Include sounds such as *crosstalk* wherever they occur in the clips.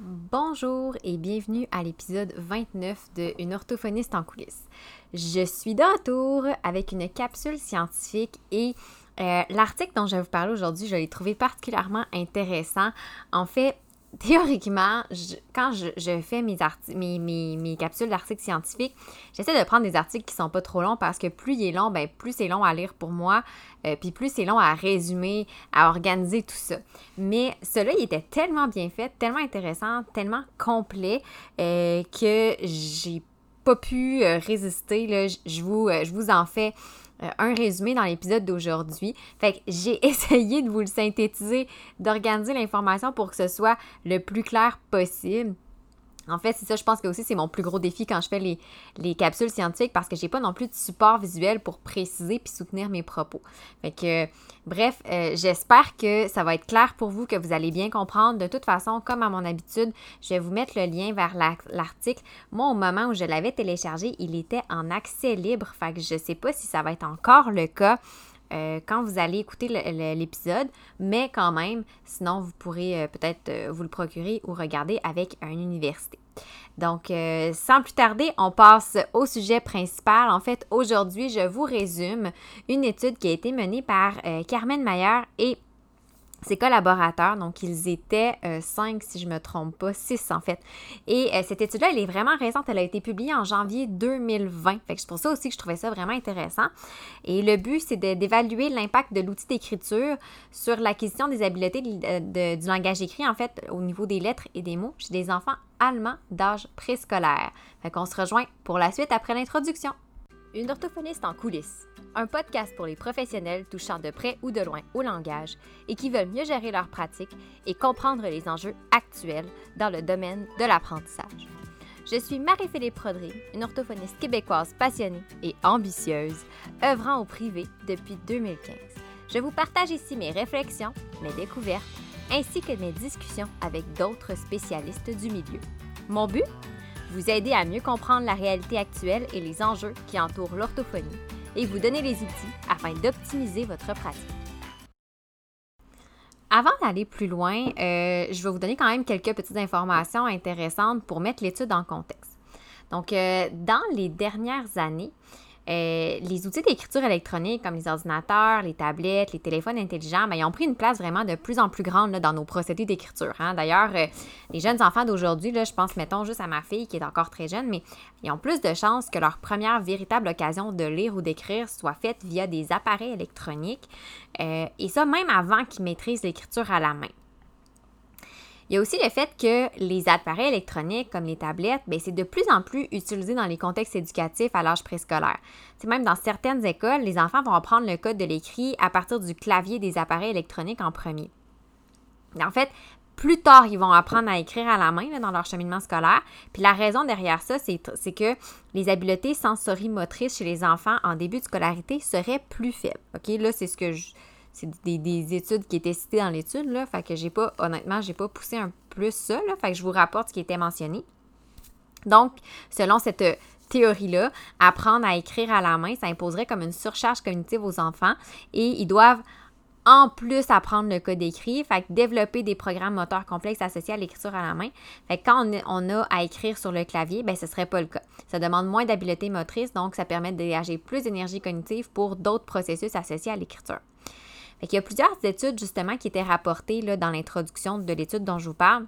Bonjour et bienvenue à l'épisode 29 de Une orthophoniste en coulisses. Je suis de retour avec une capsule scientifique et euh, l'article dont je vais vous parler aujourd'hui, je l'ai trouvé particulièrement intéressant. En fait, théoriquement, quand je, fais mes, mes, mes, capsules d'articles scientifiques, j'essaie de prendre des articles qui sont pas trop longs parce que plus il est long, ben, plus c'est long à lire pour moi, euh, puis plus c'est long à résumer, à organiser tout ça. Mais cela, il était tellement bien fait, tellement intéressant, tellement complet euh, que j'ai pas pu euh, résister. Là, je, vous, je vous en fais euh, un résumé dans l'épisode d'aujourd'hui. Fait que j'ai *laughs* essayé de vous le synthétiser, d'organiser l'information pour que ce soit le plus clair possible. En fait, c'est ça, je pense que aussi c'est mon plus gros défi quand je fais les, capsules scientifiques parce que j'ai pas non plus de support visuel pour préciser puis soutenir mes propos. Fait que, bref, euh, j'espère que ça va être clair pour vous, que vous allez bien comprendre. De toute façon, comme à mon habitude, je vais vous mettre le lien vers l'article. Moi, au moment où je l'avais téléchargé, il était en accès libre. Fait que je sais pas si ça va être encore le cas. Euh, quand vous allez écouter l'épisode, mais quand même, sinon vous pourrez euh, peut-être euh, vous le procurer ou regarder avec une université. Donc, sans plus tarder, on passe au sujet principal. En fait, aujourd'hui, je vous résume une étude qui a été menée par Carmen Mayer et ses collaborateurs, donc ils étaient euh, cinq si je ne me trompe pas, six en fait. Et euh, cette étude-là, elle est vraiment récente, elle a été publiée en janvier 2020. Fait que c'est pour ça aussi que je trouvais ça vraiment intéressant. Et le but, c'est d'évaluer l'impact de l'outil d'écriture sur l'acquisition des habiletés du langage écrit, en fait, au niveau des lettres et des mots chez des enfants allemands d'âge préscolaire. Fait qu'on se rejoint pour la suite après l'introduction. Une orthophoniste en coulisses un podcast pour les professionnels touchant de près ou de loin au langage et qui veulent mieux gérer leur pratique et comprendre les enjeux actuels dans le domaine de l'apprentissage. Je suis Marie-Philippe Prodry, une orthophoniste québécoise passionnée et ambitieuse, œuvrant au privé depuis 2015. Je vous partage ici mes réflexions, mes découvertes, ainsi que mes discussions avec d'autres spécialistes du milieu. Mon but? Vous aider à mieux comprendre la réalité actuelle et les enjeux qui entourent l'orthophonie et vous donner les outils afin d'optimiser votre pratique. Avant d'aller plus loin, euh, je vais vous donner quand même quelques petites informations intéressantes pour mettre l'étude en contexte. Donc, euh, dans les dernières années, euh, les outils d'écriture électronique comme les ordinateurs, les tablettes, les téléphones intelligents, ben, ils ont pris une place vraiment de plus en plus grande dans nos procédés d'écriture. Hein. D'ailleurs, euh, les jeunes enfants d'aujourd'hui, je pense, mettons juste à ma fille qui est encore très jeune, mais ils ont plus de chances que leur première véritable occasion de lire ou d'écrire soit faite via des appareils électroniques. Euh, et ça, même avant qu'ils maîtrisent l'écriture à la main. Il y a aussi le fait que les appareils électroniques comme les tablettes, ben, c'est de plus en plus utilisé dans les contextes éducatifs à l'âge préscolaire. C'est même dans certaines écoles, les enfants vont apprendre le code de l'écrit à partir du clavier des appareils électroniques en premier. En fait, plus tard, ils vont apprendre à écrire à la main dans leur cheminement scolaire. Puis la raison derrière ça, c'est que les habiletés sensorimotrices chez les enfants en début de scolarité seraient plus faibles. OK, là, c'est ce que je, c'est des, études qui étaient citées dans l'étude, là. Fait que j'ai pas, honnêtement, j'ai pas poussé un plus ça, là. Fait que je vous rapporte ce qui était mentionné. Donc, selon cette théorie-là, apprendre à écrire à la main, ça imposerait comme une surcharge cognitive aux enfants et ils doivent en plus apprendre le code écrit, fait que développer des programmes moteurs complexes associés à l'écriture à la main. Fait que quand on, a à écrire sur le clavier, ben ce serait pas le cas. Ça demande moins d'habileté motrice, donc ça permet de dégager plus d'énergie cognitive pour d'autres processus associés à l'écriture. Il y a plusieurs études justement qui étaient rapportées là, dans l'introduction de l'étude dont je vous parle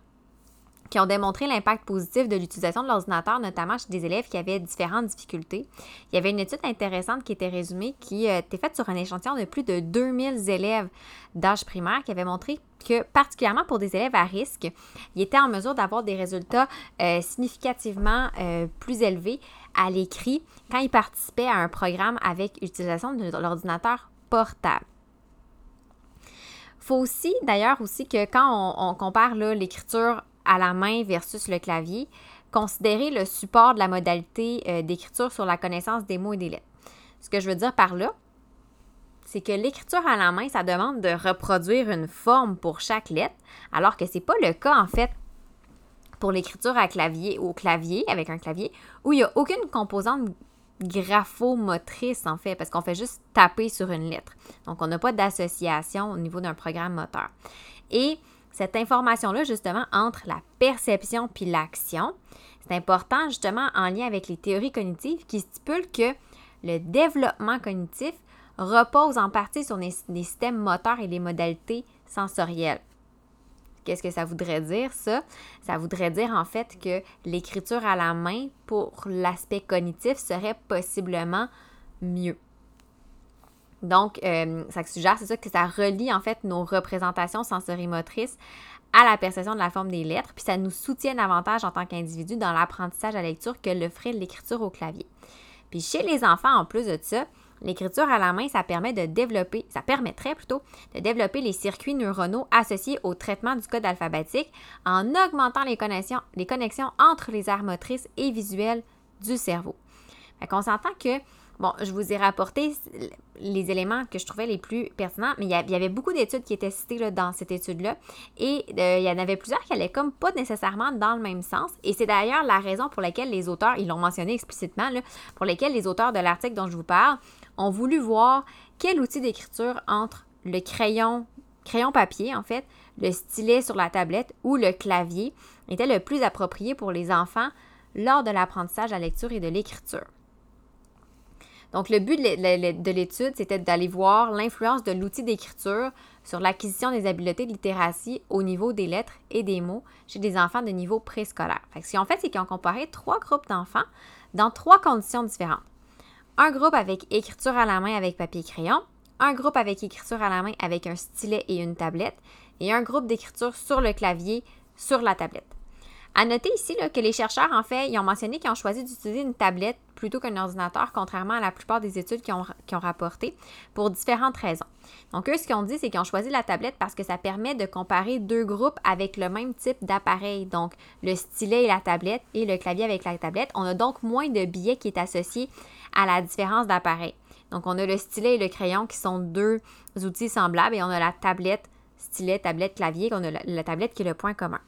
qui ont démontré l'impact positif de l'utilisation de l'ordinateur, notamment chez des élèves qui avaient différentes difficultés. Il y avait une étude intéressante qui était résumée, qui euh, était faite sur un échantillon de plus de 2000 élèves d'âge primaire, qui avait montré que, particulièrement pour des élèves à risque, ils étaient en mesure d'avoir des résultats euh, significativement euh, plus élevés à l'écrit quand ils participaient à un programme avec utilisation de l'ordinateur portable faut aussi, d'ailleurs, aussi que quand on, compare l'écriture à la main versus le clavier, considérer le support de la modalité euh, d'écriture sur la connaissance des mots et des lettres. Ce que je veux dire par là, c'est que l'écriture à la main, ça demande de reproduire une forme pour chaque lettre, alors que ce n'est pas le cas en fait pour l'écriture à clavier au clavier avec un clavier où il n'y a aucune composante graphomotrice, en fait, parce qu'on fait juste taper sur une lettre. Donc, on n'a pas d'association au niveau d'un programme moteur. Et cette information-là, justement, entre la perception puis l'action. C'est important, justement, en lien avec les théories cognitives qui stipulent que le développement cognitif repose en partie sur les, systèmes moteurs et les modalités sensorielles. Qu'est-ce que ça voudrait dire, ça? Ça voudrait dire en fait que l'écriture à la main pour l'aspect cognitif serait possiblement mieux. Donc, euh, ça suggère, c'est ça, que ça relie en fait nos représentations sensorimotrices à la perception de la forme des lettres, puis ça nous soutient davantage en tant qu'individu dans l'apprentissage à la lecture que le ferait l'écriture au clavier. Puis chez les enfants, en plus de ça, l'écriture à la main, ça permet de développer, ça permettrait plutôt de développer les circuits neuronaux associés au traitement du code alphabétique en augmentant les connexions, les connexions entre les aires motrices et visuelles du cerveau. Qu'on s'entend que Bon, je vous ai rapporté les éléments que je trouvais les plus pertinents, mais il y avait beaucoup d'études qui étaient citées dans cette étude-là. Et euh, il y en avait plusieurs qui allaient comme pas nécessairement dans le même sens. Et c'est d'ailleurs la raison pour laquelle les auteurs, ils l'ont mentionné explicitement, pour lesquels les auteurs de l'article dont je vous parle ont voulu voir quel outil d'écriture entre le crayon, crayon papier en fait, le stylet sur la tablette ou le clavier était le plus approprié pour les enfants lors de l'apprentissage à la lecture et de l'écriture. Donc, le but de l'étude, c'était d'aller voir l'influence de l'outil d'écriture sur l'acquisition des habiletés de littératie au niveau des lettres et des mots chez des enfants de niveau préscolaire. Ce qu'ils ont fait, c'est qu'ils ont comparé trois groupes d'enfants dans trois conditions différentes. Un groupe avec écriture à la main avec papier crayon, un groupe avec écriture à la main avec un stylet et une tablette, et un groupe d'écriture sur le clavier sur la tablette. À noter ici que les chercheurs, en fait, ils ont mentionné qu'ils ont choisi d'utiliser une tablette plutôt qu'un ordinateur, contrairement à la plupart des études qui ont, qui ont rapporté, pour différentes raisons. Donc, eux, ce qu'ils ont dit, c'est qu'ils ont choisi la tablette parce que ça permet de comparer deux groupes avec le même type d'appareil. Donc, le stylet et la tablette et le clavier avec la tablette. On a donc moins de biais qui est associé à la différence d'appareil. Donc, on a le stylet et le crayon qui sont deux outils semblables et on a la tablette, stylet, tablette, clavier, on a la tablette qui est le point commun.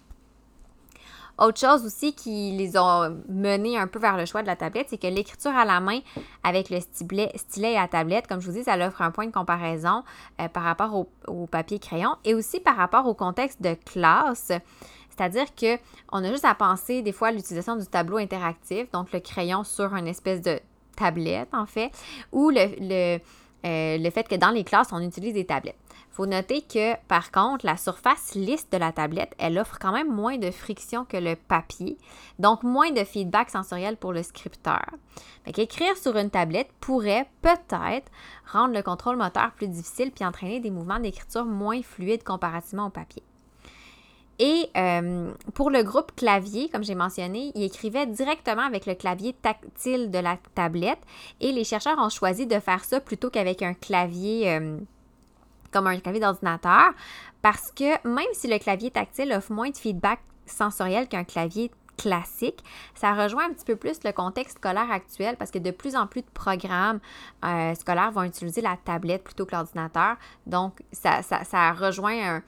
Autre chose aussi qui les ont menés un peu vers le choix de la tablette, c'est que l'écriture à la main avec le stylet, et la tablette, comme je vous dis, ça offre un point de comparaison euh, par rapport au, papier crayon et aussi par rapport au contexte de classe. C'est-à-dire qu'on a juste à penser des fois à l'utilisation du tableau interactif, donc le crayon sur une espèce de tablette en fait, ou euh, le fait que dans les classes, on utilise des tablettes. Il faut noter que, par contre, la surface lisse de la tablette, elle offre quand même moins de friction que le papier, donc moins de feedback sensoriel pour le scripteur. Écrire sur une tablette pourrait peut-être rendre le contrôle moteur plus difficile puis entraîner des mouvements d'écriture moins fluides comparativement au papier. Et euh, pour le groupe clavier, comme j'ai mentionné, il écrivait directement avec le clavier tactile de la tablette et les chercheurs ont choisi de faire ça plutôt qu'avec un clavier euh, comme un clavier d'ordinateur parce que même si le clavier tactile offre moins de feedback sensoriel qu'un clavier classique, ça rejoint un petit peu plus le contexte scolaire actuel parce que de plus en plus de programmes euh, scolaires vont utiliser la tablette plutôt que l'ordinateur. Donc, ça, ça, rejoint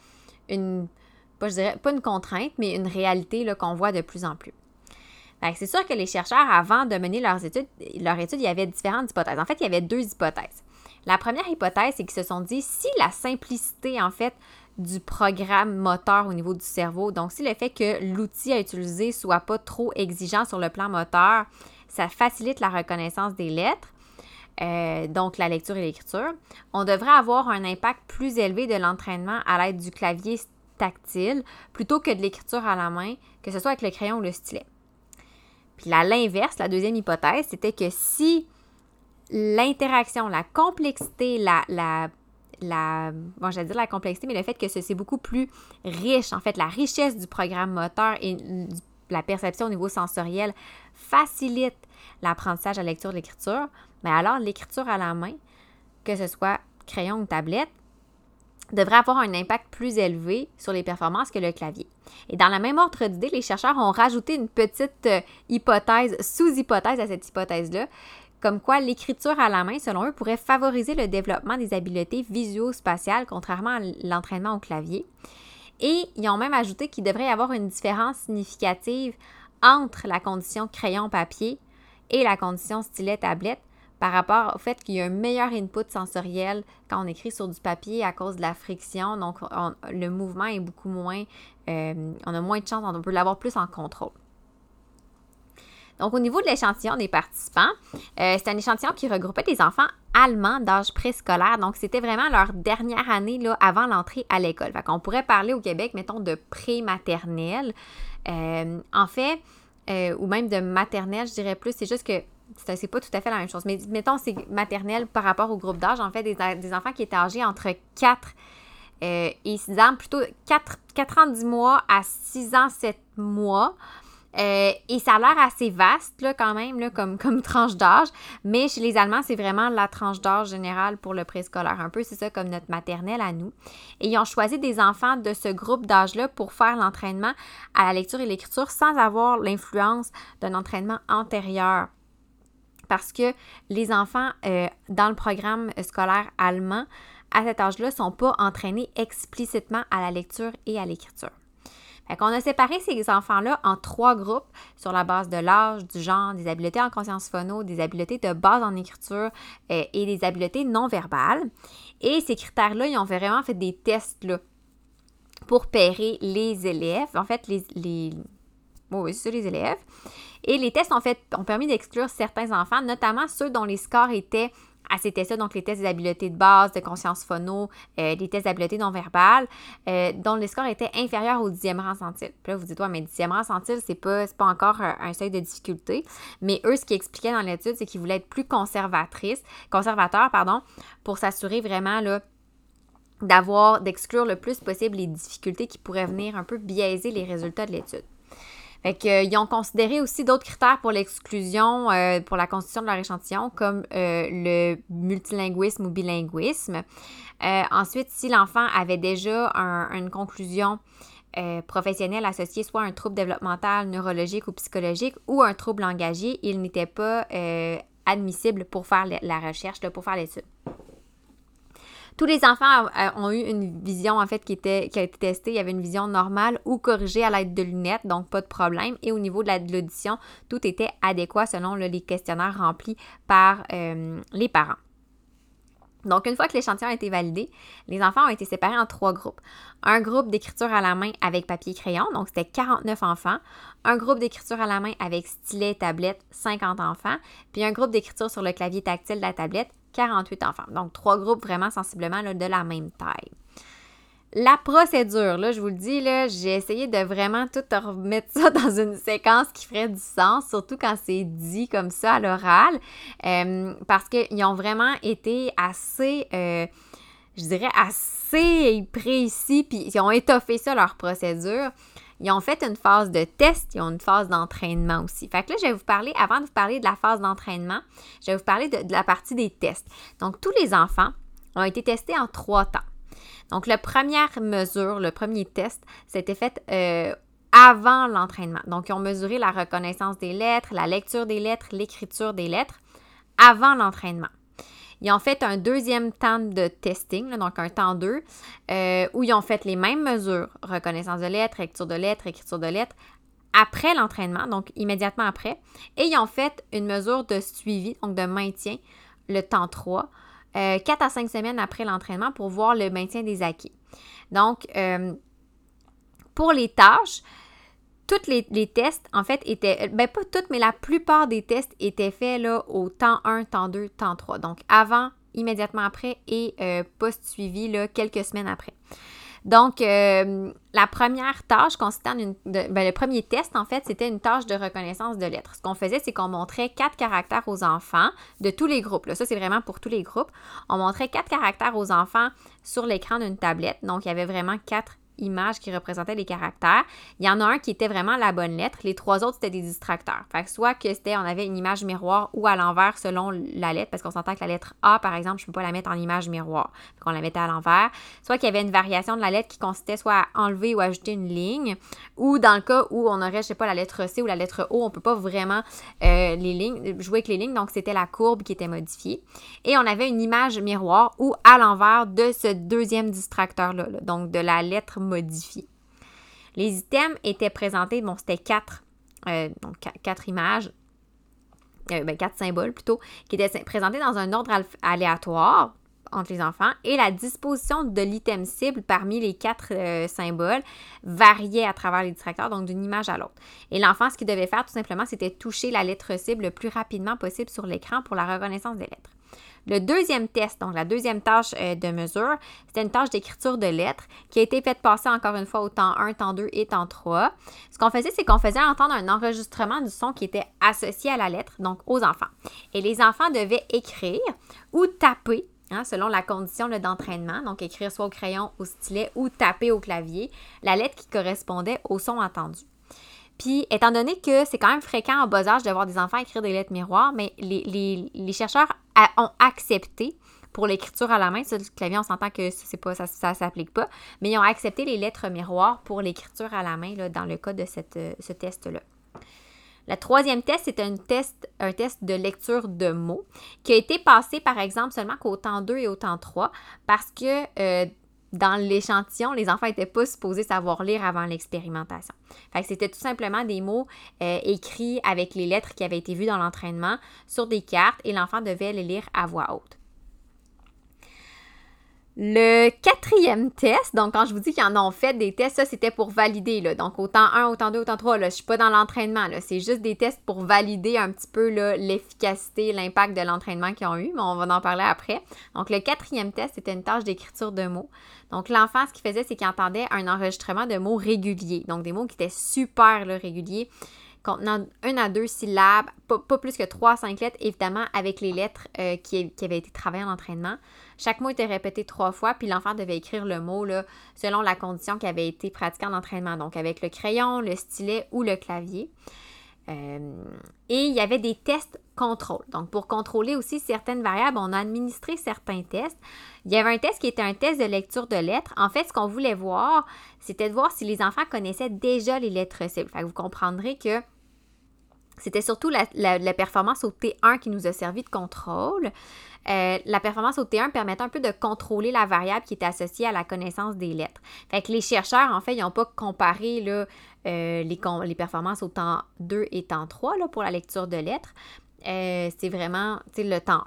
une, je dirais, pas une contrainte, mais une réalité qu'on voit de plus en plus. C'est sûr que les chercheurs, avant de mener leurs études, leur étude, il y avait différentes hypothèses. En fait, il y avait deux hypothèses. La première hypothèse, c'est qu'ils se sont dit si la simplicité, en fait, du programme moteur au niveau du cerveau, donc si le fait que l'outil à utiliser soit pas trop exigeant sur le plan moteur, ça facilite la reconnaissance des lettres, euh, donc la lecture et l'écriture, on devrait avoir un impact plus élevé de l'entraînement à l'aide du clavier tactile plutôt que de l'écriture à la main, que ce soit avec le crayon ou le stylet. Puis à l'inverse, la deuxième hypothèse, c'était que si l'interaction, la complexité, la, bon, j'allais dire la complexité, mais le fait que c'est beaucoup plus riche, en fait, la richesse du programme moteur et la perception au niveau sensoriel facilite l'apprentissage à la lecture de l'écriture, mais alors l'écriture à la main, que ce soit crayon ou tablette, devrait avoir un impact plus élevé sur les performances que le clavier. Et dans la même ordre d'idée, les chercheurs ont rajouté une petite euh, hypothèse, sous-hypothèse à cette hypothèse-là, comme quoi l'écriture à la main, selon eux, pourrait favoriser le développement des habiletés visuo-spatiales, contrairement à l'entraînement au clavier. Et ils ont même ajouté qu'il devrait y avoir une différence significative entre la condition crayon-papier et la condition stylet-tablette par rapport au fait qu'il y a un meilleur input sensoriel quand on écrit sur du papier à cause de la friction. Donc, le mouvement est beaucoup moins, euh, on a moins de chance, on peut l'avoir plus en contrôle. Donc, au niveau de l'échantillon des participants, euh, c'est un échantillon qui regroupait des enfants allemands d'âge préscolaire. Donc, c'était vraiment leur dernière année là, avant l'entrée à l'école. Fait qu'on pourrait parler au Québec, mettons, de pré-maternelle. Euh, en fait, ou même de maternelle, je dirais plus. C'est juste que c'est pas tout à fait la même chose. Mais mettons, c'est maternelle par rapport au groupe d'âge. En fait, des, des, enfants qui étaient âgés entre 4 et 6 ans, plutôt 4, 4 ans 10 mois à 6 ans 7 mois. Euh, et ça a l'air assez vaste, là, quand même, là, comme, comme tranche d'âge. Mais chez les Allemands, c'est vraiment la tranche d'âge générale pour le préscolaire. Un peu, c'est ça, comme notre maternelle à nous. Et ils ont choisi des enfants de ce groupe d'âge-là pour faire l'entraînement à la lecture et l'écriture sans avoir l'influence d'un entraînement antérieur. Parce que les enfants euh, dans le programme scolaire allemand, à cet âge-là, ne sont pas entraînés explicitement à la lecture et à l'écriture. Fait qu'on a séparé ces enfants-là en trois groupes sur la base de l'âge, du genre, des habiletés en conscience phono, des habiletés de base en écriture euh, et des habiletés non verbales. Et ces critères-là, ils ont vraiment fait des tests là, pour pairer les élèves. En fait, les. les... oui, c'est ça, les élèves. Et les tests ont, fait, ont permis d'exclure certains enfants, notamment ceux dont les scores étaient à ces tests-là, donc les tests d'habileté de base, de conscience phono, euh, des tests d'habileté non verbale, euh, dont les scores étaient inférieurs au dixième rang centile. Puis là, vous dites, ouais, mais dixième rang centile, c'est pas, pas encore un, seuil de difficulté. Mais eux, ce qu'ils expliquaient dans l'étude, c'est qu'ils voulaient être plus conservateurs, pardon, pour s'assurer vraiment, là, d'avoir, d'exclure le plus possible les difficultés qui pourraient venir un peu biaiser les résultats de l'étude. Fait euh, ils ont considéré aussi d'autres critères pour l'exclusion, euh, pour la constitution de leur échantillon, comme euh, le multilinguisme ou bilinguisme. ensuite, si l'enfant avait déjà une conclusion professionnelle associée soit à un trouble développemental, neurologique ou psychologique ou un trouble langagier, il n'était pas admissible pour faire la recherche, pour faire l'étude. Tous les enfants ont eu une vision, en fait, qui, a été testée. Il y avait une vision normale ou corrigée à l'aide de lunettes, donc pas de problème. Et au niveau de l'audition, tout était adéquat selon les questionnaires remplis par euh, les parents. Donc, une fois que l'échantillon a été validé, les enfants ont été séparés en trois groupes. Un groupe d'écriture à la main avec papier crayon, donc c'était 49 enfants. Un groupe d'écriture à la main avec stylet et tablette, 50 enfants. Puis un groupe d'écriture sur le clavier tactile de la tablette, 48 enfants. Donc, trois groupes vraiment sensiblement de la même taille. La procédure, là, je vous le dis, là, j'ai essayé de vraiment tout remettre ça *laughs* dans une séquence qui ferait du sens, surtout quand c'est dit comme ça à l'oral, euh, parce qu'ils ont vraiment été assez, euh, je dirais, assez précis, puis ils ont étoffé ça, leur procédure. Ils ont fait une phase de test, ils ont une phase d'entraînement aussi. Fait que là, je vais vous parler, avant de vous parler de la phase d'entraînement, je vais vous parler de, la partie des tests. Donc, tous les enfants ont été testés en trois temps. Donc, la première mesure, le premier test, c'était fait euh, avant l'entraînement. Donc, ils ont mesuré la reconnaissance des lettres, la lecture des lettres, l'écriture des lettres avant l'entraînement. Ils ont fait un deuxième temps de testing, donc un temps 2, euh, où ils ont fait les mêmes mesures, reconnaissance de lettres, lecture de lettres, écriture de lettres, après l'entraînement, donc immédiatement après. Et ils ont fait une mesure de suivi, donc de maintien, le temps 3, euh, 4 à 5 semaines après l'entraînement pour voir le maintien des acquis. Donc, euh, pour les tâches, tous les, tests, en fait, étaient, ben pas toutes, mais la plupart des tests étaient faits là, au temps 1, temps 2, temps 3. Donc avant, immédiatement après et euh, post-suivi quelques semaines après. Donc, euh, la première tâche consistait en une. ben, le premier test, en fait, c'était une tâche de reconnaissance de lettres. Ce qu'on faisait, c'est qu'on montrait quatre caractères aux enfants de tous les groupes. Là. Ça, c'est vraiment pour tous les groupes. On montrait quatre caractères aux enfants sur l'écran d'une tablette. Donc, il y avait vraiment quatre images qui représentaient les caractères. Il y en a un qui était vraiment la bonne lettre. Les trois autres, c'était des distracteurs. Fait que soit que c'était, on avait une image miroir ou à l'envers selon la lettre, parce qu'on s'entend que la lettre A, par exemple, je ne peux pas la mettre en image miroir. Fait qu'on la mettait à l'envers. Soit qu'il y avait une variation de la lettre qui consistait soit à enlever ou ajouter une ligne. Ou dans le cas où on aurait, je sais pas, la lettre C ou la lettre O, on peut pas vraiment euh, les lignes, jouer avec les lignes. Donc, c'était la courbe qui était modifiée. Et on avait une image miroir ou à l'envers de ce deuxième distracteur-là. Là, donc, de la lettre modifié. Les items étaient présentés, bon, c'était quatre, euh, donc quatre images. euh, ben, quatre symboles plutôt, qui étaient présentés dans un ordre aléatoire entre les enfants et la disposition de l'item cible parmi les quatre euh, symboles variait à travers les distracteurs, donc d'une image à l'autre. Et l'enfant, ce qu'il devait faire tout simplement, c'était toucher la lettre cible le plus rapidement possible sur l'écran pour la reconnaissance des lettres. Le deuxième test, donc la deuxième tâche euh, de mesure, c'était une tâche d'écriture de lettres qui a été faite passer encore une fois au temps 1, temps 2 et temps 3. Ce qu'on faisait, c'est qu'on faisait entendre un enregistrement du son qui était associé à la lettre, donc aux enfants. Et les enfants devaient écrire ou taper hein, selon la condition d'entraînement, donc écrire soit au crayon, au stylet ou taper au clavier, la lettre qui correspondait au son entendu. Puis, étant donné que c'est quand même fréquent en bas âge de voir des enfants écrire des lettres miroirs, mais les, chercheurs ont accepté pour l'écriture à la main, sur le clavier, on s'entend que ça ne s'applique pas, mais ils ont accepté les lettres miroirs pour l'écriture à la main dans le cas de euh, ce test-là. Le troisième test, c'est un test, un test de lecture de mots qui a été passé, par exemple, seulement qu'au temps 2 et au temps 3 parce que euh, dans l'échantillon, les enfants n'étaient pas supposés savoir lire avant l'expérimentation. C'était tout simplement des mots euh, écrits avec les lettres qui avaient été vues dans l'entraînement sur des cartes et l'enfant devait les lire à voix haute. Le quatrième test, donc quand je vous dis qu'ils en ont fait des tests, ça c'était pour valider. Là. Donc autant 1, autant 2, autant 3, là, je suis pas dans l'entraînement. C'est juste des tests pour valider un petit peu l'efficacité, l'impact de l'entraînement qu'ils ont eu, mais on va en parler après. Donc le quatrième test, c'était une tâche d'écriture de mots. Donc l'enfant, ce qu'il faisait, c'est qu'il entendait un enregistrement de mots réguliers. Donc des mots qui étaient super réguliers contenant une à deux syllabes, pas, plus que trois à cinq lettres, évidemment, avec les lettres euh, qui, avaient été travaillées en entraînement. Chaque mot était répété trois fois, puis l'enfant devait écrire le mot là, selon la condition qui avait été pratiquée en entraînement, donc avec le crayon, le stylet ou le clavier. Euh, et il y avait des tests contrôle. Donc, pour contrôler aussi certaines variables, on a administré certains tests. Il y avait un test qui était un test de lecture de lettres. En fait, ce qu'on voulait voir, c'était de voir si les enfants connaissaient déjà les lettres cibles. Fait vous comprendrez que c'était surtout la, performance au T1 qui nous a servi de contrôle. Euh, la performance au T1 permettait un peu de contrôler la variable qui était associée à la connaissance des lettres. Fait que les chercheurs, en fait, ils n'ont pas comparé là, euh, les, les, performances au temps 2 et temps 3 là, pour la lecture de lettres. Euh, c'est vraiment le temps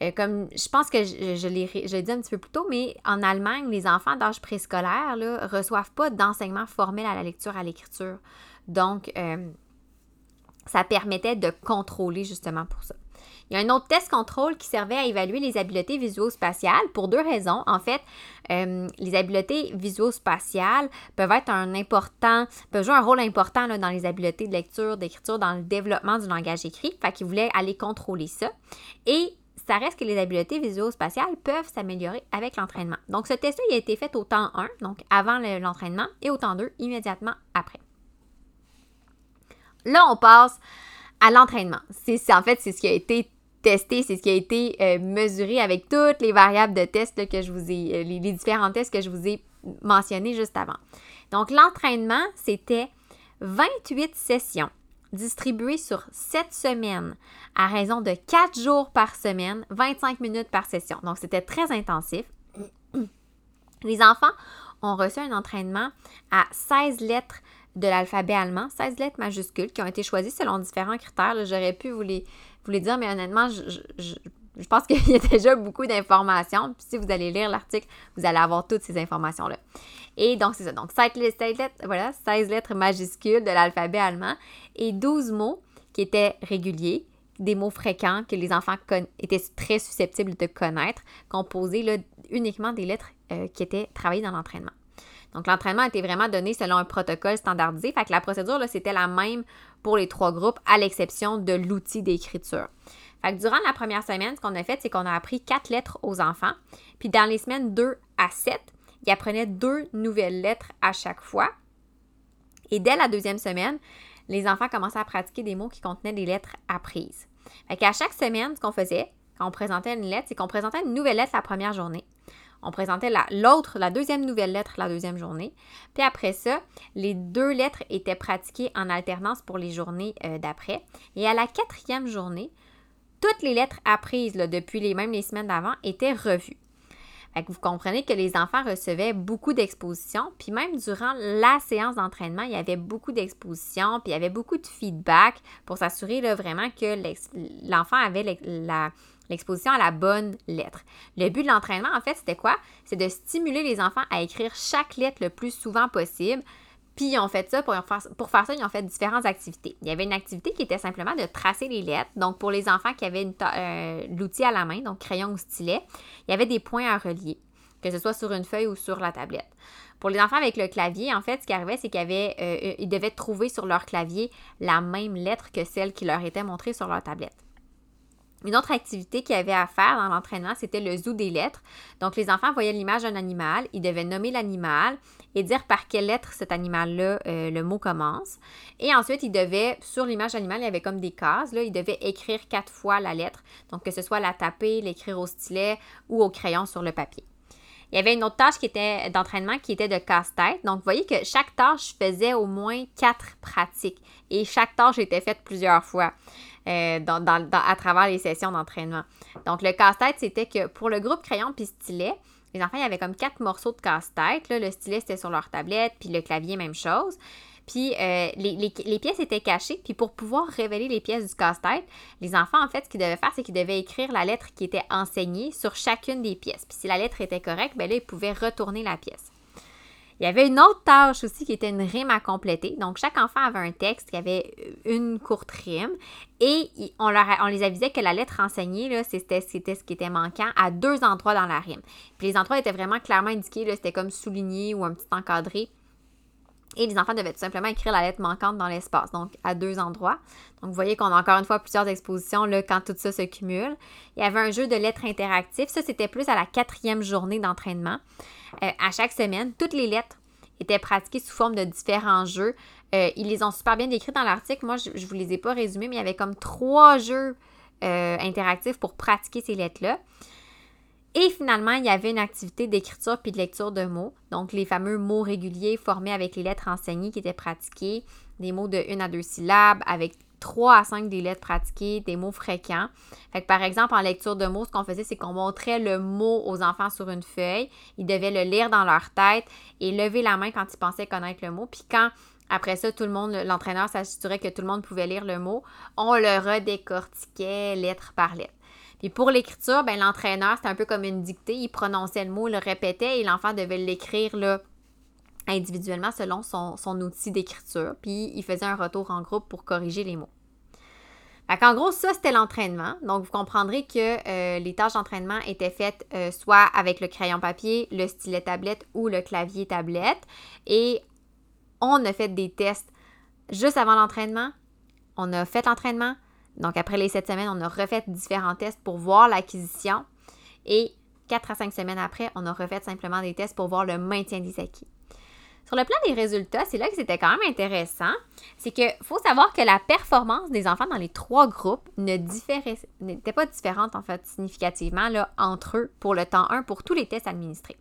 1. comme je pense que je, je l'ai dit un petit peu plus tôt, mais en Allemagne, les enfants d'âge préscolaire ne reçoivent pas d'enseignement formel à la lecture, à l'écriture. Donc, ça permettait de contrôler justement pour ça. Il y a un autre test contrôle qui servait à évaluer les habiletés visuospatiales pour deux raisons. En fait, euh, les habiletés visuospatiales peuvent être un important, peuvent jouer un rôle important dans les habiletés de lecture, d'écriture, dans le développement du langage écrit. Fait qu'ils voulaient aller contrôler ça. Et ça reste que les habiletés visuospatiales peuvent s'améliorer avec l'entraînement. Donc, ce test-là, a été fait au temps 1, donc avant l'entraînement, et au temps 2, immédiatement après. Là, on passe à l'entraînement. En fait, c'est ce qui a été testé, c'est ce qui a été euh, mesuré avec toutes les variables de test que je vous ai, euh, les, différents tests que je vous ai mentionnés juste avant. Donc, l'entraînement, c'était 28 sessions distribuées sur 7 semaines à raison de 4 jours par semaine, 25 minutes par session. Donc, c'était très intensif. Les enfants ont reçu un entraînement à 16 lettres de l'alphabet allemand, 16 lettres majuscules qui ont été choisies selon différents critères. J'aurais pu vous les, dire, mais honnêtement, je, pense *laughs* qu'il y a déjà beaucoup d'informations. Si vous allez lire l'article, vous allez avoir toutes ces informations-là. Et donc, c'est ça. Donc, 16 lettres, voilà, 16 lettres majuscules de l'alphabet allemand et 12 mots qui étaient réguliers, des mots fréquents que les enfants étaient très susceptibles de connaître, composés uniquement des lettres euh, qui étaient travaillées dans l'entraînement. Donc, l'entraînement a été vraiment donné selon un protocole standardisé. Fait que la procédure, c'était la même pour les trois groupes, à l'exception de l'outil d'écriture. Fait que durant la première semaine, ce qu'on a fait, c'est qu'on a appris quatre lettres aux enfants. Puis dans les semaines 2 à 7, ils apprenaient deux nouvelles lettres à chaque fois. Et dès la deuxième semaine, les enfants commençaient à pratiquer des mots qui contenaient des lettres apprises. Fait qu'à chaque semaine, ce qu'on faisait, quand on présentait une lettre, c'est qu'on présentait une nouvelle lettre la première journée. On présentait l'autre, la, deuxième nouvelle lettre la deuxième journée. Puis après ça, les deux lettres étaient pratiquées en alternance pour les journées euh, d'après. Et à la quatrième journée, toutes les lettres apprises depuis les mêmes les semaines d'avant étaient revues. Vous comprenez que les enfants recevaient beaucoup d'expositions, puis même durant la séance d'entraînement, il y avait beaucoup d'expositions, puis il y avait beaucoup de feedback pour s'assurer vraiment que l'enfant avait l'exposition à la bonne lettre. Le but de l'entraînement, en fait, c'était quoi? C'est de stimuler les enfants à écrire chaque lettre le plus souvent possible puis ils ont fait ça, pour faire, ça, ils ont fait différentes activités. Il y avait une activité qui était simplement de tracer les lettres. Donc pour les enfants qui avaient euh, l'outil à la main, donc crayon ou stylet, il y avait des points à relier, que ce soit sur une feuille ou sur la tablette. Pour les enfants avec le clavier, en fait, ce qui arrivait, c'est qu'ils euh, devaient trouver sur leur clavier la même lettre que celle qui leur était montrée sur leur tablette. Une autre activité qu'il y avait à faire dans l'entraînement, c'était le zoo des lettres. Donc, les enfants voyaient l'image d'un animal, ils devaient nommer l'animal et dire par quelle lettre cet animal-là, euh, le mot commence. Et ensuite, ils devaient, sur l'image d'animal, il y avait comme des cases, là, ils devaient écrire quatre fois la lettre. Donc, que ce soit la taper, l'écrire au stylet ou au crayon sur le papier. Il y avait une autre tâche qui était d'entraînement qui était de casse-tête. Donc, vous voyez que chaque tâche faisait au moins quatre pratiques et chaque tâche était faite plusieurs fois. Euh, à travers les sessions d'entraînement. Donc, le casse-tête, c'était que pour le groupe crayon puis stylet, les enfants, il y avait comme quatre morceaux de casse-tête. Le stylet, c'était sur leur tablette, puis le clavier, même chose. Puis euh, les, pièces étaient cachées. Puis pour pouvoir révéler les pièces du casse-tête, les enfants, en fait, ce qu'ils devaient faire, c'est qu'ils devaient écrire la lettre qui était enseignée sur chacune des pièces. Puis si la lettre était correcte, ben là, ils pouvaient retourner la pièce. Il y avait une autre tâche aussi qui était une rime à compléter. Donc, chaque enfant avait un texte qui avait une courte rime et on, leur, on les avisait que la lettre enseignée, c'était, ce qui était manquant à deux endroits dans la rime. Puis les endroits étaient vraiment clairement indiqués, c'était comme souligné ou un petit encadré. Et les enfants devaient tout simplement écrire la lettre manquante dans l'espace, donc à deux endroits. Donc, vous voyez qu'on a encore une fois plusieurs expositions là, quand tout ça se cumule. Il y avait un jeu de lettres interactif. Ça, c'était plus à la quatrième journée d'entraînement. Euh, à chaque semaine, toutes les lettres étaient pratiquées sous forme de différents jeux. Euh, ils les ont super bien décrits dans l'article. Moi, je ne vous les ai pas résumés, mais il y avait comme trois jeux euh, interactifs pour pratiquer ces lettres-là. Et finalement, il y avait une activité d'écriture puis de lecture de mots. Donc, les fameux mots réguliers formés avec les lettres enseignées qui étaient pratiqués, des mots de une à deux syllabes avec 3 à 5 des lettres pratiquées, des mots fréquents. Fait que par exemple, en lecture de mots, ce qu'on faisait, c'est qu'on montrait le mot aux enfants sur une feuille. Ils devaient le lire dans leur tête et lever la main quand ils pensaient connaître le mot. Puis quand après ça, tout le monde, l'entraîneur s'assurait que tout le monde pouvait lire le mot, on le redécortiquait lettre par lettre. Puis pour l'écriture, ben, l'entraîneur, c'était un peu comme une dictée. Il prononçait le mot, le répétait et l'enfant devait l'écrire là, individuellement selon son, outil d'écriture. Puis il faisait un retour en groupe pour corriger les mots. En gros, ça, c'était l'entraînement. Donc, vous comprendrez que euh, les tâches d'entraînement étaient faites euh, soit avec le crayon papier, le stylet tablette ou le clavier tablette. Et on a fait des tests juste avant l'entraînement. On a fait l'entraînement. Donc, après les sept semaines, on a refait différents tests pour voir l'acquisition. Et quatre à cinq semaines après, on a refait simplement des tests pour voir le maintien des acquis. Sur le plan des résultats, c'est là que c'était quand même intéressant. C'est qu'il faut savoir que la performance des enfants dans les trois groupes n'était pas différente, en fait, significativement là, entre eux pour le temps 1 pour tous les tests administrés.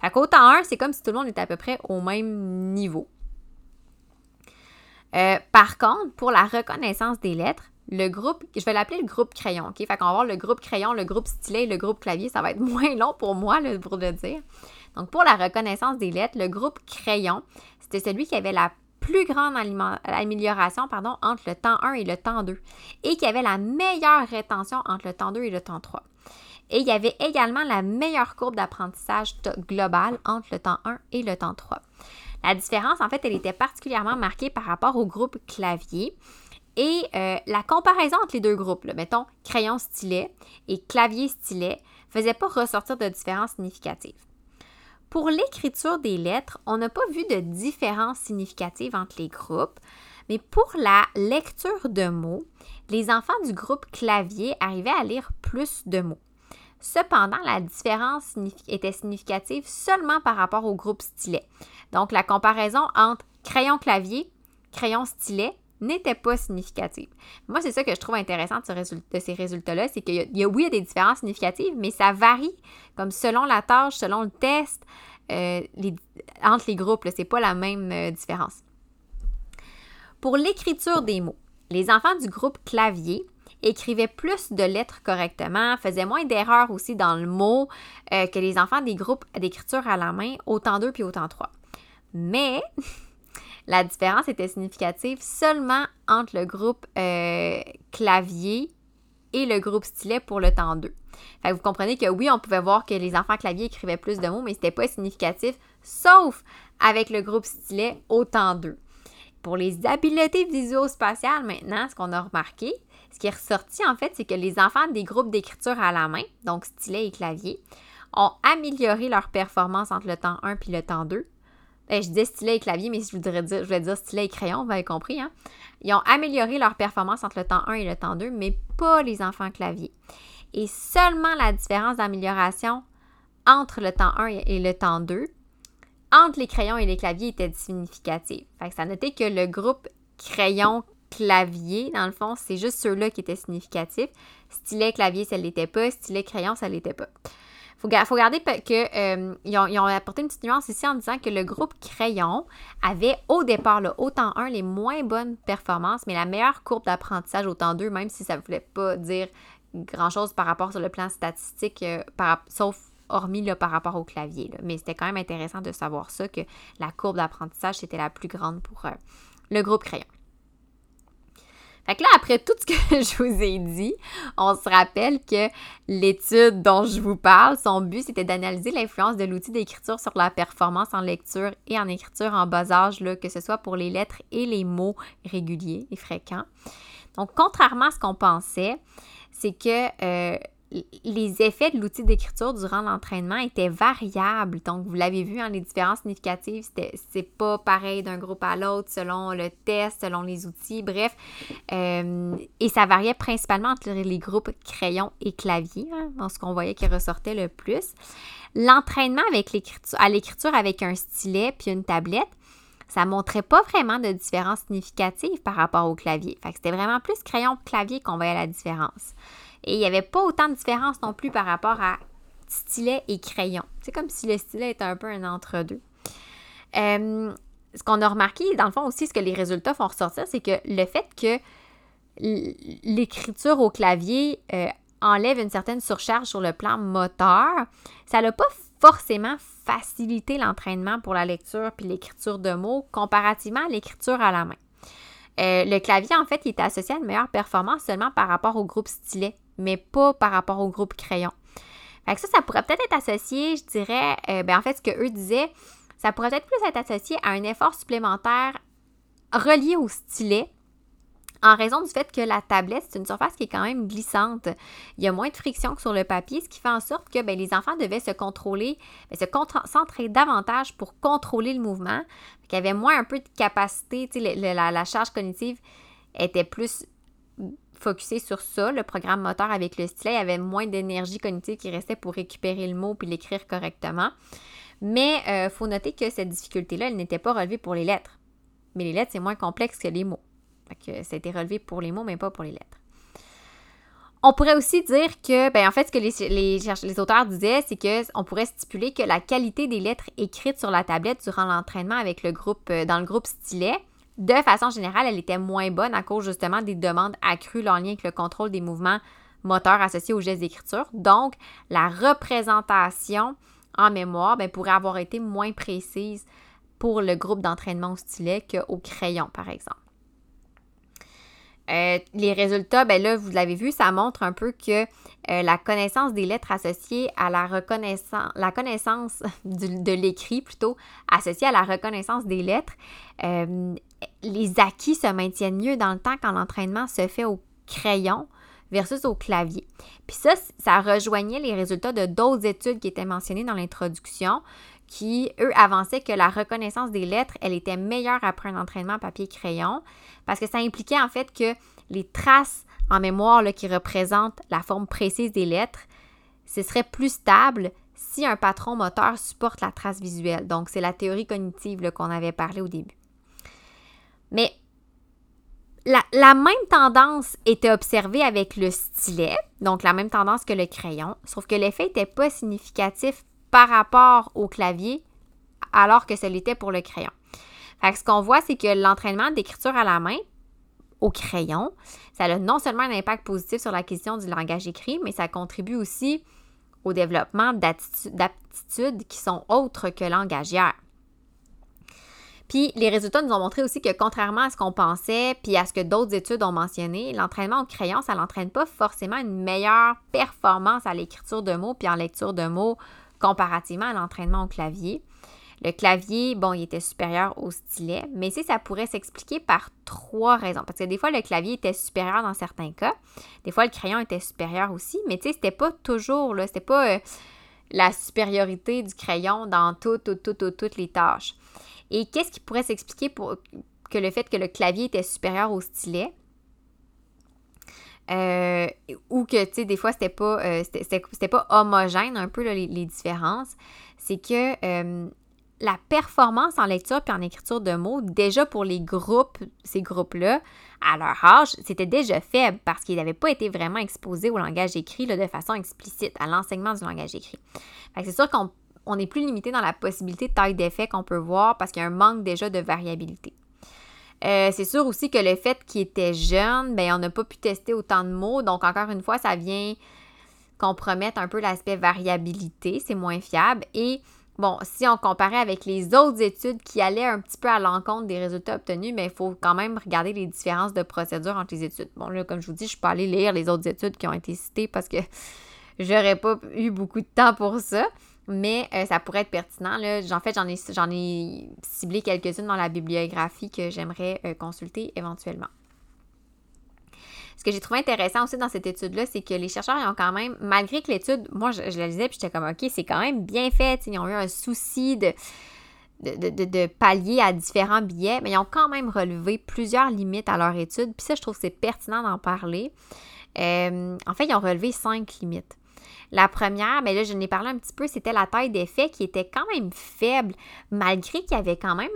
Fait qu'au temps 1, c'est comme si tout le monde était à peu près au même niveau. Euh, par contre, pour la reconnaissance des lettres, le groupe, je vais l'appeler le groupe crayon, OK? Fait qu'on va voir le groupe crayon, le groupe stylet et le groupe clavier. Ça va être *laughs* moins long pour moi, là, pour le dire. Donc, pour la reconnaissance des lettres, le groupe crayon, c'était celui qui avait la plus grande amélioration entre le temps 1 et le temps 2 et qui avait la meilleure rétention entre le temps 2 et le temps 3. Et il y avait également la meilleure courbe d'apprentissage globale entre le temps 1 et le temps 3. La différence, en fait, elle était particulièrement marquée par rapport au groupe clavier. Et euh, la comparaison entre les deux groupes, mettons crayon-stylet et clavier-stylet, faisait pas ressortir de différences significatives. Pour l'écriture des lettres, on n'a pas vu de différence significative entre les groupes, mais pour la lecture de mots, les enfants du groupe clavier arrivaient à lire plus de mots. Cependant, la différence était significative seulement par rapport au groupe stylet. Donc, la comparaison entre crayon-clavier, crayon-stylet n'était pas significative. Moi, c'est ça que je trouve intéressant de, ces résultats-là, c'est qu'il y, a, oui, il y a des différences significatives, mais ça varie comme selon la tâche, selon le test, euh, entre les groupes, c'est pas la même euh, différence. Pour l'écriture des mots, les enfants du groupe clavier écrivaient plus de lettres correctement, faisaient moins d'erreurs aussi dans le mot euh, que les enfants des groupes d'écriture à la main, autant 2 puis autant 3. Mais *laughs* la différence était significative seulement entre le groupe euh, clavier et le groupe stylet pour le temps 2. Fait vous comprenez que oui, on pouvait voir que les enfants clavier écrivaient plus de mots, mais c'était pas significatif, sauf avec le groupe stylet au temps 2. Pour les habiletés visuospatiales, maintenant, ce qu'on a remarqué, ce qui est ressorti en fait, c'est que les enfants des groupes d'écriture à la main, donc stylet et clavier, ont amélioré leur performance entre le temps 1 puis le temps 2. Ben, je disais stylet et clavier, mais je voulais dire stylet et crayon, vous avez compris. Hein? Ils ont amélioré leur performance entre le temps 1 et le temps 2, mais pas les enfants clavier. Et seulement la différence d'amélioration entre le temps 1 et le temps 2, entre les crayons et les claviers, était significative. Fait que ça noté que le groupe crayon-clavier, dans le fond, c'est juste ceux-là qui étaient significatifs. Stylet, clavier, ça ne l'était pas. Stylet, crayon, ça ne l'était pas. Il faut, garder qu'ils euh, ont, apporté une petite nuance ici en disant que le groupe Crayon avait au départ, le au temps 1, les moins bonnes performances, mais la meilleure courbe d'apprentissage au temps 2, même si ça ne voulait pas dire grand-chose par rapport sur le plan statistique, euh, sauf hormis là, par rapport au clavier. Mais c'était quand même intéressant de savoir ça, que la courbe d'apprentissage, c'était la plus grande pour euh, le groupe Crayon. Fait que là, après tout ce que *laughs* je vous ai dit, on se rappelle que l'étude dont je vous parle, son but, c'était d'analyser l'influence de l'outil d'écriture sur la performance en lecture et en écriture en bas âge, là, que ce soit pour les lettres et les mots réguliers et fréquents. Donc, contrairement à ce qu'on pensait, c'est que euh, les effets de l'outil d'écriture durant l'entraînement étaient variables. Donc, vous l'avez vu, hein, les différences significatives, c'est pas pareil d'un groupe à l'autre selon le test, selon les outils, bref. Euh, et ça variait principalement entre les groupes crayon et clavier, hein, dans ce qu'on voyait qui ressortait le plus. L'entraînement à l'écriture avec un stylet puis une tablette, ça montrait pas vraiment de différence significative par rapport au clavier. C'était vraiment plus crayon-clavier qu'on voyait la différence. Et il n'y avait pas autant de différence non plus par rapport à stylet et crayon. C'est comme si le stylet était un peu un entre-deux. Euh, ce qu'on a remarqué, dans le fond aussi, ce que les résultats font ressortir, c'est que le fait que l'écriture au clavier euh, enlève une certaine surcharge sur le plan moteur, ça n'a pas forcément facilité l'entraînement pour la lecture puis l'écriture de mots comparativement à l'écriture à la main. Euh, le clavier, en fait, il est associé à une meilleure performance seulement par rapport au groupe stylet mais pas par rapport au groupe crayon. Fait que ça, ça pourrait peut-être être associé, je dirais, euh, ben en fait, ce que eux disaient, ça pourrait peut-être plus être associé à un effort supplémentaire relié au stylet en raison du fait que la tablette, c'est une surface qui est quand même glissante. Il y a moins de friction que sur le papier, ce qui fait en sorte que ben, les enfants devaient se contrôler, ben, se concentrer davantage pour contrôler le mouvement. Il y avait moins un peu de capacité, la charge cognitive était plus focusé sur ça, le programme moteur avec le stylet, avait moins d'énergie cognitive qui restait pour récupérer le mot puis l'écrire correctement. Mais il euh, faut noter que cette difficulté-là, elle n'était pas relevée pour les lettres. Mais les lettres, c'est moins complexe que les mots. que ça a été relevé pour les mots, mais pas pour les lettres. On pourrait aussi dire que, ben, en fait, ce que les auteurs disaient, c'est qu'on pourrait stipuler que la qualité des lettres écrites sur la tablette durant l'entraînement avec le groupe, euh, dans le groupe stylet, de façon générale, elle était moins bonne à cause justement des demandes accrues en lien avec le contrôle des mouvements moteurs associés aux gestes d'écriture. Donc, la représentation en mémoire ben, pourrait avoir été moins précise pour le groupe d'entraînement au stylet qu'au crayon, par exemple. Euh, les résultats, ben là, vous l'avez vu, ça montre un peu que euh, la connaissance des lettres associées à la reconnaissance, la connaissance *laughs* de l'écrit plutôt, associée à la reconnaissance des lettres, euh, les acquis se maintiennent mieux dans le temps quand l'entraînement se fait au crayon versus au clavier. Puis ça, ça rejoignait les résultats de d'autres études qui étaient mentionnées dans l'introduction, qui, eux, avançaient que la reconnaissance des lettres, elle était meilleure après un entraînement papier-crayon, parce que ça impliquait en fait que les traces en mémoire qui représentent la forme précise des lettres, ce serait plus stable si un patron moteur supporte la trace visuelle. Donc, c'est la théorie cognitive qu'on avait parlé au début. Mais la, la, même tendance était observée avec le stylet, donc la même tendance que le crayon, sauf que l'effet n'était pas significatif par rapport au clavier alors que ce l'était pour le crayon. Fait ce qu'on voit, c'est que l'entraînement d'écriture à la main au crayon. Ça a non seulement un impact positif sur l'acquisition du langage écrit, mais ça contribue aussi au développement d'aptitudes qui sont autres que langagières. Puis les résultats nous ont montré aussi que contrairement à ce qu'on pensait, puis à ce que d'autres études ont mentionné, l'entraînement au crayon, ça n'entraîne pas forcément une meilleure performance à l'écriture de mots puis en lecture de mots comparativement à l'entraînement au clavier. Le clavier, bon, il était supérieur au stylet, mais si ça pourrait s'expliquer par trois raisons. Parce que des fois, le clavier était supérieur dans certains cas. Des fois, le crayon était supérieur aussi, mais tu sais, c'était pas toujours, là, c'était pas euh, la supériorité du crayon dans toutes, toutes, toutes, toutes les tâches. Et qu'est-ce qui pourrait s'expliquer pour que le fait que le clavier était supérieur au stylet? Euh, ou que, tu sais, des fois, c'était pas, euh, pas homogène un peu les, différences, c'est que la performance en lecture puis en écriture de mots, déjà pour les groupes, ces groupes-là, à leur âge, c'était déjà faible parce qu'ils n'avaient pas été vraiment exposés au langage écrit de façon explicite, à l'enseignement du langage écrit. c'est sûr qu'on est plus limité dans la possibilité de taille d'effet qu'on peut voir parce qu'il y a un manque déjà de variabilité. Euh, c'est sûr aussi que le fait qu'ils étaient jeunes, ben, on n'a pas pu tester autant de mots. Donc, encore une fois, ça vient compromettre un peu l'aspect variabilité. C'est moins fiable. Et Bon, si on comparait avec les autres études qui allaient un petit peu à l'encontre des résultats obtenus, mais il faut quand même regarder les différences de procédure entre les études. Bon, là, comme je vous dis, je peux aller lire les autres études qui ont été citées parce que *laughs* j'aurais pas eu beaucoup de temps pour ça, mais euh, ça pourrait être pertinent. Là. En fait, j'en ai, j'en ai ciblé quelques-unes dans la bibliographie que j'aimerais euh, consulter éventuellement. Ce que j'ai trouvé intéressant aussi dans cette étude-là, c'est que les chercheurs ont quand même, malgré que l'étude, moi je, la lisais puis j'étais comme OK, c'est quand même bien fait, ils ont eu un souci de, de, pallier à différents billets, mais ils ont quand même relevé plusieurs limites à leur étude. Puis ça, je trouve que c'est pertinent d'en parler. Euh, en fait, ils ont relevé cinq limites. La première, mais là, je n'ai parlé un petit peu, c'était la taille d'effet qui était quand même faible, malgré qu'il y avait quand même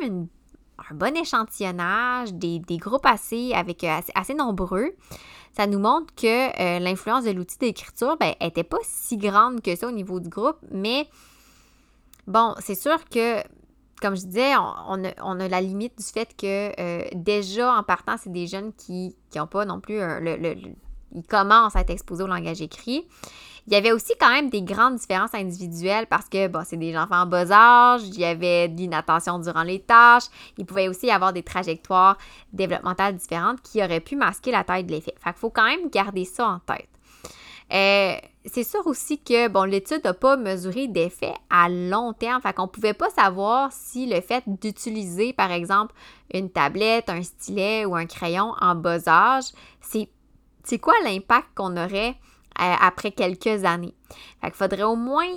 un bon échantillonnage, des, groupes assez, avec, euh, assez nombreux ça nous montre que euh, l'influence de l'outil d'écriture n'était ben, pas si grande que ça au niveau du groupe, mais bon, c'est sûr que, comme je disais, on, a, la limite du fait que euh, déjà en partant, c'est des jeunes qui n'ont pas non plus le, ils commencent à être exposés au langage écrit. Il y avait aussi quand même des grandes différences individuelles parce que c'est des enfants en bas âge, il y avait de l'inattention durant les tâches, il pouvait aussi y avoir des trajectoires développementales différentes qui auraient pu masquer la taille de l'effet. Fait faut quand même garder ça en tête. Euh, c'est sûr aussi que bon, l'étude n'a pas mesuré d'effet à long terme. Fait qu'on ne pouvait pas savoir si le fait d'utiliser, par exemple, une tablette, un stylet ou un crayon en bas âge, c'est quoi l'impact qu'on aurait après quelques années. il faudrait au moins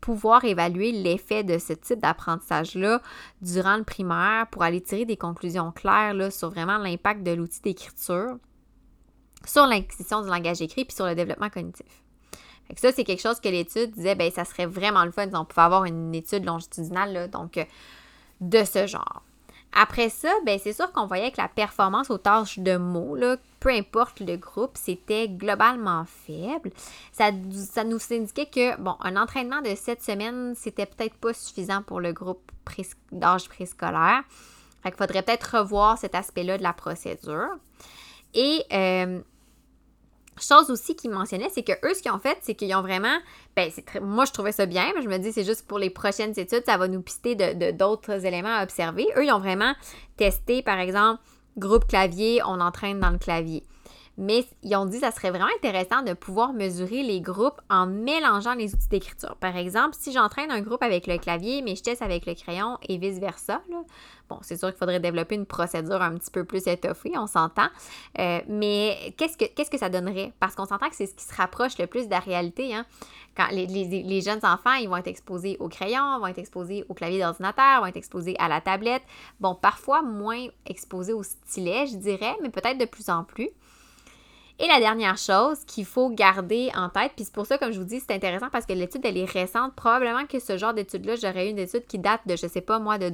pouvoir évaluer l'effet de ce type d'apprentissage-là durant le primaire pour aller tirer des conclusions claires là, sur vraiment l'impact de l'outil d'écriture sur l'acquisition du langage écrit puis sur le développement cognitif. ça, c'est quelque chose que l'étude disait, ben ça serait vraiment le fun si on pouvait avoir une étude longitudinale, donc euh, de ce genre. Après ça, ben c'est sûr qu'on voyait que la performance aux tâches de mots, là, peu importe le groupe, c'était globalement faible. Ça, ça nous indiquait que, bon, un entraînement de sept semaines, c'était peut-être pas suffisant pour le groupe d'âge préscolaire. Fait qu'il faudrait peut-être revoir cet aspect-là de la procédure. Et euh, Chose aussi qu'ils mentionnaient, c'est que eux, ce qu'ils ont fait, c'est qu'ils ont vraiment. Ben, moi, je trouvais ça bien, mais je me dis, c'est juste pour les prochaines études, ça va nous pister de, d'autres éléments à observer. Eux, ils ont vraiment testé, par exemple, groupe clavier, on entraîne dans le clavier. Mais ils ont dit ça serait vraiment intéressant de pouvoir mesurer les groupes en mélangeant les outils d'écriture. Par exemple, si j'entraîne un groupe avec le clavier, mais je teste avec le crayon et vice-versa, bon, c'est sûr qu'il faudrait développer une procédure un petit peu plus étoffée, on s'entend. Euh, mais qu'est-ce que, ça donnerait? Parce qu'on s'entend que c'est ce qui se rapproche le plus de la réalité. Hein? Quand les, jeunes enfants, ils vont être exposés au crayon, vont être exposés au clavier d'ordinateur, vont être exposés à la tablette. Bon, parfois moins exposés au stylet, je dirais, mais peut-être de plus en plus. Et la dernière chose qu'il faut garder en tête, puis c'est pour ça, comme je vous dis, c'est intéressant parce que l'étude, elle est récente. Probablement que ce genre d'étude-là, j'aurais eu une étude qui date de, je sais pas moi, de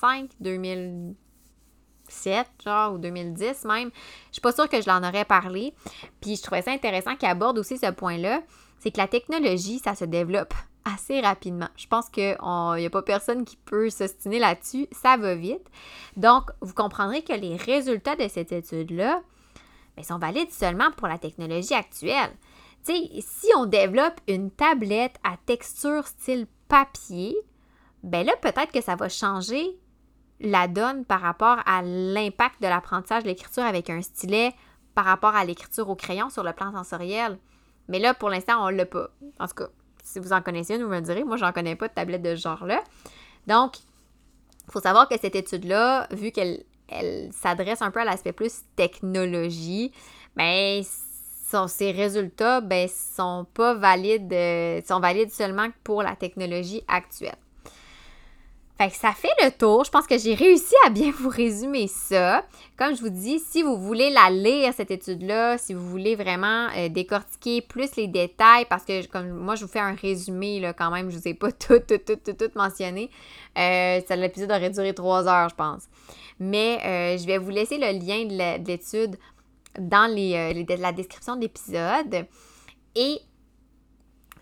2005, 2007, genre, ou 2010 même. Je suis pas sûre que je l'en aurais parlé. Puis je trouvais ça intéressant qu'il aborde aussi ce point-là. C'est que la technologie, ça se développe assez rapidement. Je pense qu'il n'y a pas personne qui peut s'ostiner là-dessus. Ça va vite. Donc, vous comprendrez que les résultats de cette étude-là ben, sont valides seulement pour la technologie actuelle. Tu sais, si on développe une tablette à texture style papier, ben là, peut-être que ça va changer la donne par rapport à l'impact de l'apprentissage de l'écriture avec un stylet par rapport à l'écriture au crayon sur le plan sensoriel. Mais là, pour l'instant, on l'a pas. En tout cas, si vous en connaissez une, vous me direz. Moi, j'en connais pas de tablette de ce genre-là. Donc, il faut savoir que cette étude-là, vu qu'elle elle, s'adresse un peu à l'aspect plus technologie, ben, son, ses résultats ben, sont pas valides, euh, sont valides seulement pour la technologie actuelle. Fait que ça fait le tour. Je pense que j'ai réussi à bien *laughs* vous résumer ça. Comme je vous dis, si vous voulez la lire, cette étude-là, si vous voulez vraiment euh, décortiquer plus les détails, parce que comme moi, je vous fais un résumé, là, quand même, je vous ai pas *laughs* tout, tout, tout, tout, tout mentionné. Euh, l'épisode aurait duré trois heures, je pense. Mais euh, je vais vous laisser le lien de l'étude dans les, la description de l'épisode. Et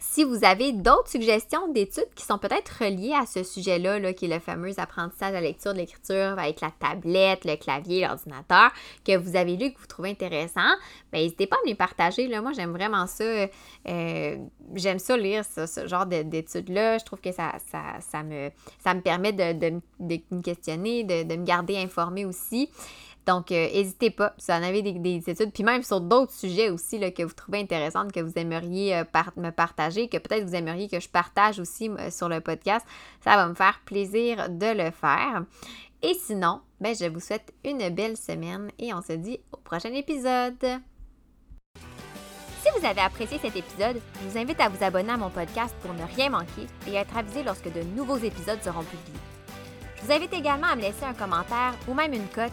si vous avez d'autres suggestions d'études qui sont peut-être reliées à ce sujet-là, qui est le fameux apprentissage de la lecture, de l'écriture avec la tablette, le clavier, l'ordinateur, que vous avez lu, que vous trouvez intéressant, ben, n'hésitez pas à me les partager. Là. Moi, j'aime vraiment ça. Euh, j'aime ça lire ce, genre d'études-là. Je trouve que ça, ça, me, ça me permet de, me questionner, de, de me garder informée aussi. Donc, n'hésitez euh, pas, si vous en avez des, études, puis même sur d'autres sujets aussi là, que vous trouvez intéressantes, que vous aimeriez euh, me partager, que peut-être vous aimeriez que je partage aussi sur le podcast, ça va me faire plaisir de le faire. Et sinon, ben, je vous souhaite une belle semaine et on se dit au prochain épisode. Si vous avez apprécié cet épisode, je vous invite à vous abonner à mon podcast pour ne rien manquer et être avisé lorsque de nouveaux épisodes seront publiés. Je vous invite également à me laisser un commentaire ou même une cote